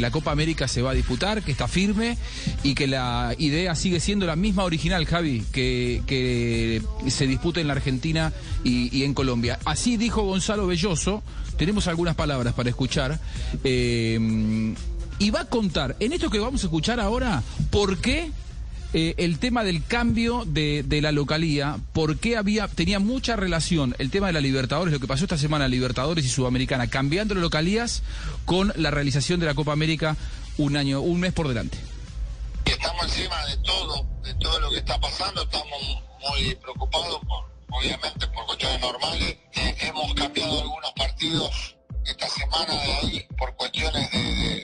la Copa América se va a disputar, que está firme y que la idea sigue siendo la misma original, Javi, que, se dispute en la Argentina y, y en Colombia. Así dijo Gonzalo Belloso, tenemos algunas palabras para escuchar. eh, y va a contar, en esto que vamos a escuchar ahora, por qué eh, el tema del cambio de, de la localía, por qué había, tenía mucha relación el tema de la Libertadores, lo que pasó esta semana, Libertadores y Sudamericana, cambiando las localías con la realización de la Copa América un año, un mes por delante. Estamos encima de todo, de todo lo que está pasando, estamos muy preocupados, por, obviamente, por cuestiones normales. Eh, hemos cambiado algunos partidos esta semana de ahí por cuestiones de, de-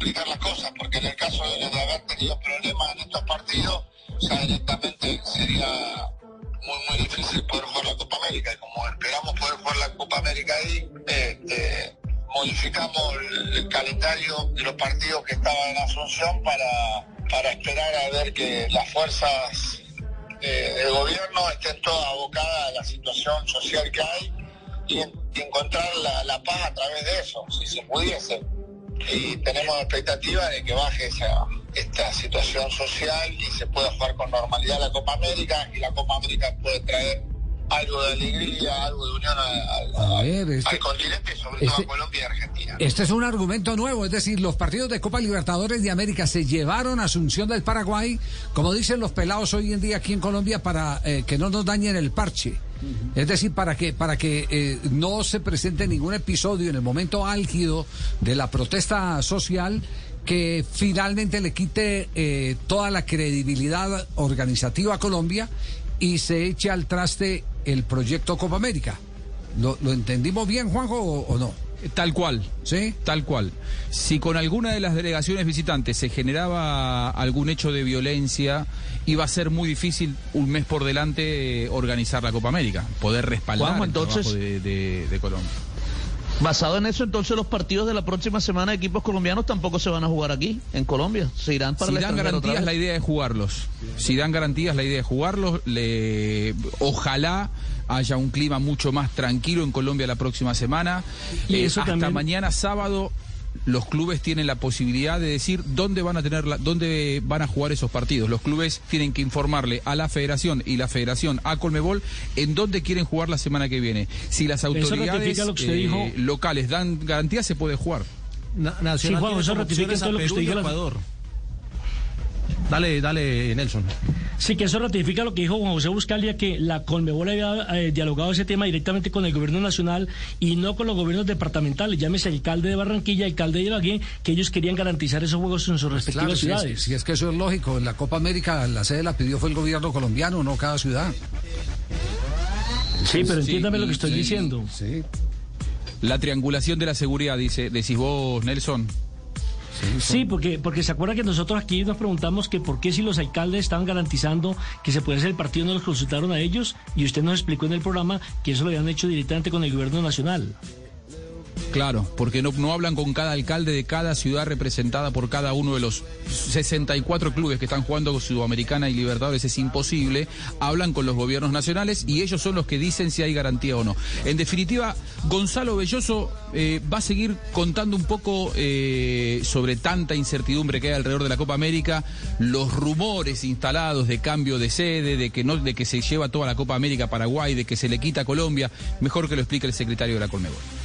complicar las cosas, porque en el caso de, de haber tenido problemas en estos partidos, ya directamente sería muy muy difícil poder jugar la Copa América y como esperamos poder jugar la Copa América ahí, eh, modificamos el, calendario de los partidos que estaban en Asunción para, para esperar a ver que las fuerzas eh, del gobierno estén todas abocadas a la situación social que hay y, en- y encontrar la paz a través de eso, si se pudiese. Y tenemos expectativa de que baje esa, esta situación social y se pueda jugar con normalidad la Copa América y la Copa América puede traer algo de alegría, algo de unión al, al- A ver, este- al continente y sobre todo este- a Colombia y Argentina. Este es un argumento nuevo, es decir, los partidos de Copa Libertadores de América se llevaron a Asunción del Paraguay, como dicen los pelados hoy en día aquí en Colombia, para eh, que no nos dañen el parche. Es decir, para que, para que eh, no se presente ningún episodio en el momento álgido de la protesta social que finalmente le quite eh, toda la credibilidad organizativa a Colombia y se eche al traste el proyecto Copa América. ¿Lo, lo entendimos bien, Juanjo, o- o no? Tal cual. ¿Sí? Tal cual. Si con alguna de las delegaciones visitantes se generaba algún hecho de violencia, iba a ser muy difícil un mes por delante eh, organizar la Copa América, poder respaldar Juanjo, el entonces- trabajo de, de- de Colombia. Basado en eso, entonces los partidos de la próxima semana de equipos colombianos tampoco se van a jugar aquí, en Colombia. Se irán para Si el dan garantías, la idea es jugarlos. Si dan garantías, la idea es jugarlos. Le... Ojalá haya un clima mucho más tranquilo en Colombia la próxima semana. Y Eh, eso hasta también- mañana sábado los clubes tienen la posibilidad de decir dónde van a tener la- dónde van a jugar esos partidos. Los clubes tienen que informarle a la Federación y la Federación a Colmebol en dónde quieren jugar la semana que viene. Si las autoridades lo que eh, dijo. locales dan garantías se puede jugar. Na- Sí, Nacional Juan, eso ratifica todo lo que usted dijo. Dale, dale, Nelson. Sí, que eso ratifica lo que dijo Juan José Buscalia, que la Conmebol había eh, dialogado ese tema directamente con el gobierno nacional y no con los gobiernos departamentales. Llámese alcalde de Barranquilla, alcalde de Ibagué, que ellos querían garantizar esos juegos en sus respectivas Claro, si es, ciudades. si es que eso es lógico. En la Copa América la sede la pidió fue el gobierno colombiano, no cada ciudad. Sí, pero Sí, entiéndame lo que estoy sí, diciendo. Sí. La triangulación de la seguridad, dice, decís vos, Nelson. Sí, porque, porque se acuerda que nosotros aquí nos preguntamos que por qué si los alcaldes estaban garantizando que se puede hacer el partido no los consultaron a ellos y usted nos explicó en el programa que eso lo habían hecho directamente con el gobierno nacional. Claro, porque no, no hablan con cada alcalde de cada ciudad representada por cada uno de los 64 clubes que están jugando Sudamericana y Libertadores, es imposible. Hablan con los gobiernos nacionales y ellos son los que dicen si hay garantía o no. En definitiva, Gonzalo Belloso eh, va a seguir contando un poco eh, sobre tanta incertidumbre que hay alrededor de la Copa América, los rumores instalados de cambio de sede, de que no, de que se lleva toda la Copa América a Paraguay, de que se le quita a Colombia. Mejor que lo explique el secretario de la Colmebol.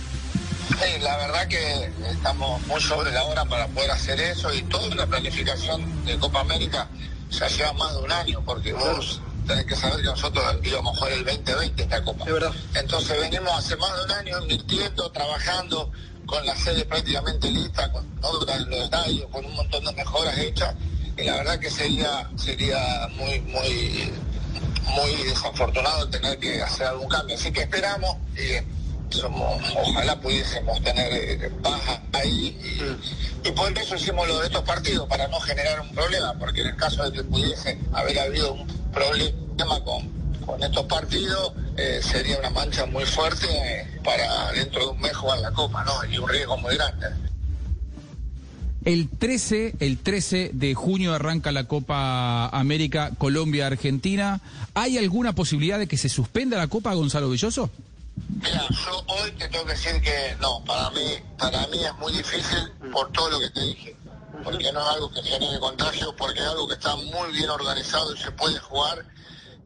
Sí, la verdad que estamos muy sobre la hora para poder hacer eso y toda la planificación de Copa América ya lleva más de un año, porque vos tenés que saber que nosotros íbamos a jugar el 2020 esta Copa. Entonces venimos hace más de un año invirtiendo, trabajando con la sede prácticamente lista, con obras en los estadios, con un montón de mejoras hechas, y la verdad que sería, sería muy, muy muy desafortunado tener que hacer algún cambio. Así que esperamos y ojalá pudiésemos tener eh, baja ahí y, por eso hicimos lo de estos partidos, para no generar un problema, porque en el caso de que pudiese haber habido un problema con, estos partidos, eh, sería una mancha muy fuerte para dentro de un mes jugar la Copa, ¿no? Y un riesgo muy grande. El 13, el 13 de junio arranca la Copa América Colombia-Argentina. ¿Hay alguna posibilidad de que se suspenda la Copa, Gonzalo Belloso? Mira, yo hoy te tengo que decir que no, para mí, para mí es muy difícil por todo lo que te dije. Porque no es algo que genere contagio, porque es algo que está muy bien organizado y se puede jugar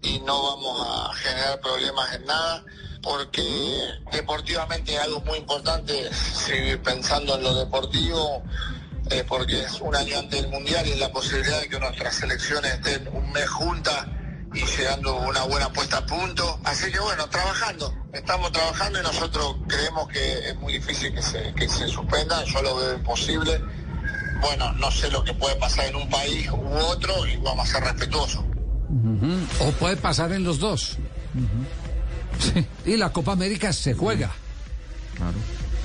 y no vamos a generar problemas en nada, porque deportivamente es algo muy importante seguir pensando en lo deportivo, eh, porque es un año antes del Mundial y es la posibilidad de que nuestras selecciones estén un mes juntas y llegando una buena puesta a punto. Así que bueno, trabajando, estamos trabajando y nosotros creemos que es muy difícil que se, que se suspenda, yo lo veo imposible. Bueno, no sé lo que puede pasar en un país u otro y vamos a ser respetuosos. O puede pasar en los dos. Sí. Y la Copa América se juega.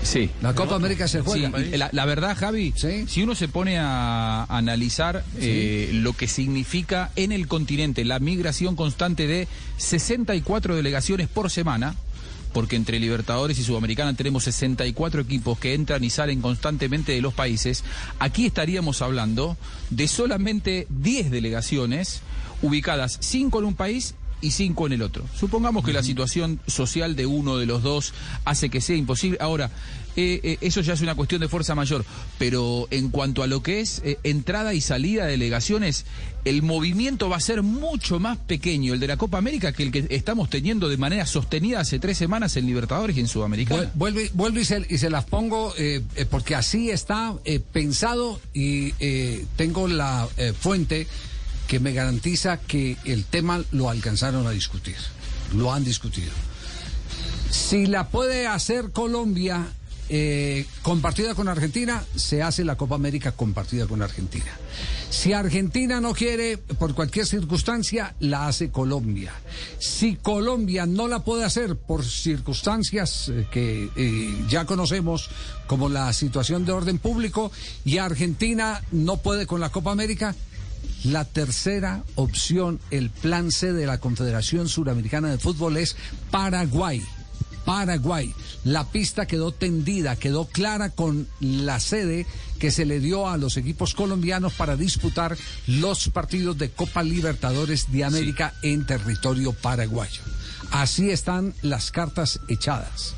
Sí. La Copa América se juega. Sí, la, la verdad, Javi, Sí. si uno se pone a analizar eh, lo que significa en el continente la migración constante de 64 delegaciones por semana, porque entre Libertadores y Sudamericana tenemos 64 equipos que entran y salen constantemente de los países, aquí estaríamos hablando de solamente 10 delegaciones ubicadas 5 en un país y cinco en el otro. Supongamos que la situación social de uno de los dos hace que sea imposible. Ahora, eh, eh, eso ya es una cuestión de fuerza mayor, pero en cuanto a lo que es eh, entrada y salida de delegaciones, el movimiento va a ser mucho más pequeño, el de la Copa América, que el que estamos teniendo de manera sostenida hace tres semanas en Libertadores y en Sudamericana. Vuel- Vuelve, vuelvo y se, y se las pongo eh, porque así está pensado y eh, tengo la eh, fuente que me garantiza que el tema lo alcanzaron a discutir, lo han discutido. Si la puede hacer Colombia eh, compartida con Argentina, se hace la Copa América compartida con Argentina. Si Argentina no quiere, por cualquier circunstancia, la hace Colombia. Si Colombia no la puede hacer por circunstancias eh, que eh, ya conocemos, como la situación de orden público, y Argentina no puede con la Copa América, la tercera opción, el plan C de la Confederación Suramericana de Fútbol es Paraguay. Paraguay. La pista quedó tendida, quedó clara con la sede que se le dio a los equipos colombianos para disputar los partidos de Copa Libertadores de América en territorio paraguayo. Así están las cartas echadas.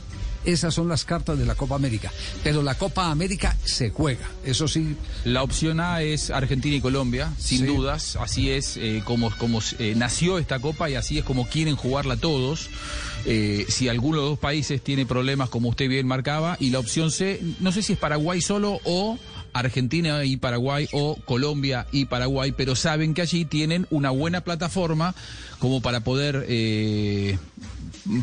Esas son las cartas de la Copa América. Pero la Copa América se juega. Eso sí, La opción A es Argentina y Colombia, sin Sí. dudas. Así es eh, como, como eh, nació esta copa y así es como quieren jugarla todos. Eh, si alguno de los dos países tiene problemas, como usted bien marcaba, y la opción C, no sé si es Paraguay solo o Argentina y Paraguay o Colombia y Paraguay, pero saben que allí tienen una buena plataforma como para poder eh,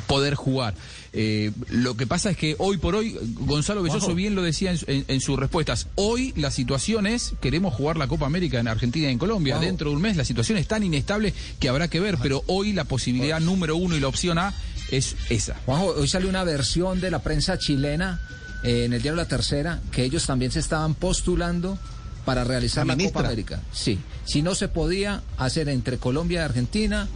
poder jugar. Eh, lo que pasa es que hoy por hoy, Gonzalo Belloso bien lo decía en, en- en sus respuestas, hoy la situación es, queremos jugar la Copa América en Argentina y en Colombia, dentro de un mes la situación es tan inestable que habrá que ver, pero hoy la posibilidad número uno y la opción A es esa. Juanjo, hoy salió una versión de la prensa chilena eh, en el diario La Tercera que ellos también se estaban postulando para realizar La. Copa América. Sí, si no se podía hacer entre Colombia y Argentina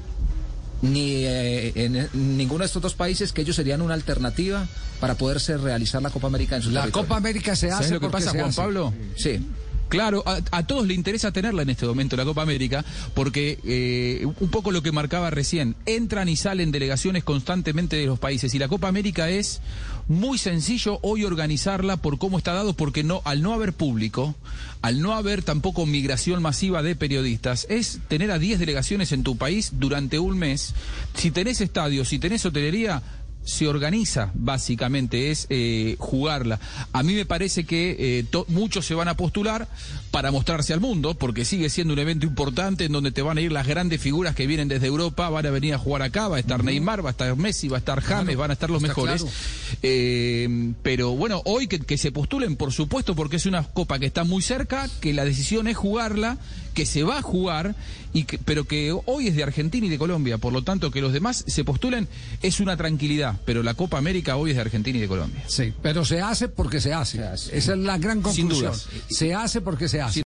ni eh, en ninguno de estos dos países que ellos serían una alternativa para poderse realizar la Copa América en su la territorio. Copa América se ¿Sabes hace lo que pasa, se Juan hace. Pablo? Sí. Claro, a, todos le interesa tenerla en este momento, la Copa América, porque eh, un poco lo que marcaba recién, entran y salen delegaciones constantemente de los países y la Copa América es muy sencillo hoy organizarla por cómo está dado, porque no, al no haber público, al no haber tampoco migración masiva de periodistas, es tener a 10 delegaciones en tu país durante un mes. Si tenés estadios, si tenés hotelería, se organiza básicamente, es eh, jugarla. A mí me parece que eh, muchos se van a postular para mostrarse al mundo, porque sigue siendo un evento importante en donde te van a ir las grandes figuras que vienen desde Europa, van a venir a jugar acá, va a estar Neymar, va a estar Messi, va a estar James, van a estar los mejores. claro. Eh, pero bueno, hoy que, que se postulen, por supuesto, porque es una copa que está muy cerca, que la decisión es jugarla, que se va a jugar, y que, pero que hoy es de Argentina y de Colombia, por lo tanto que los demás se postulen es una tranquilidad, pero la Copa América hoy es de Argentina y de Colombia. Sí, pero se hace porque se hace. Se hace. Esa es la gran Sin conclusión. dudas. Se hace porque se hace.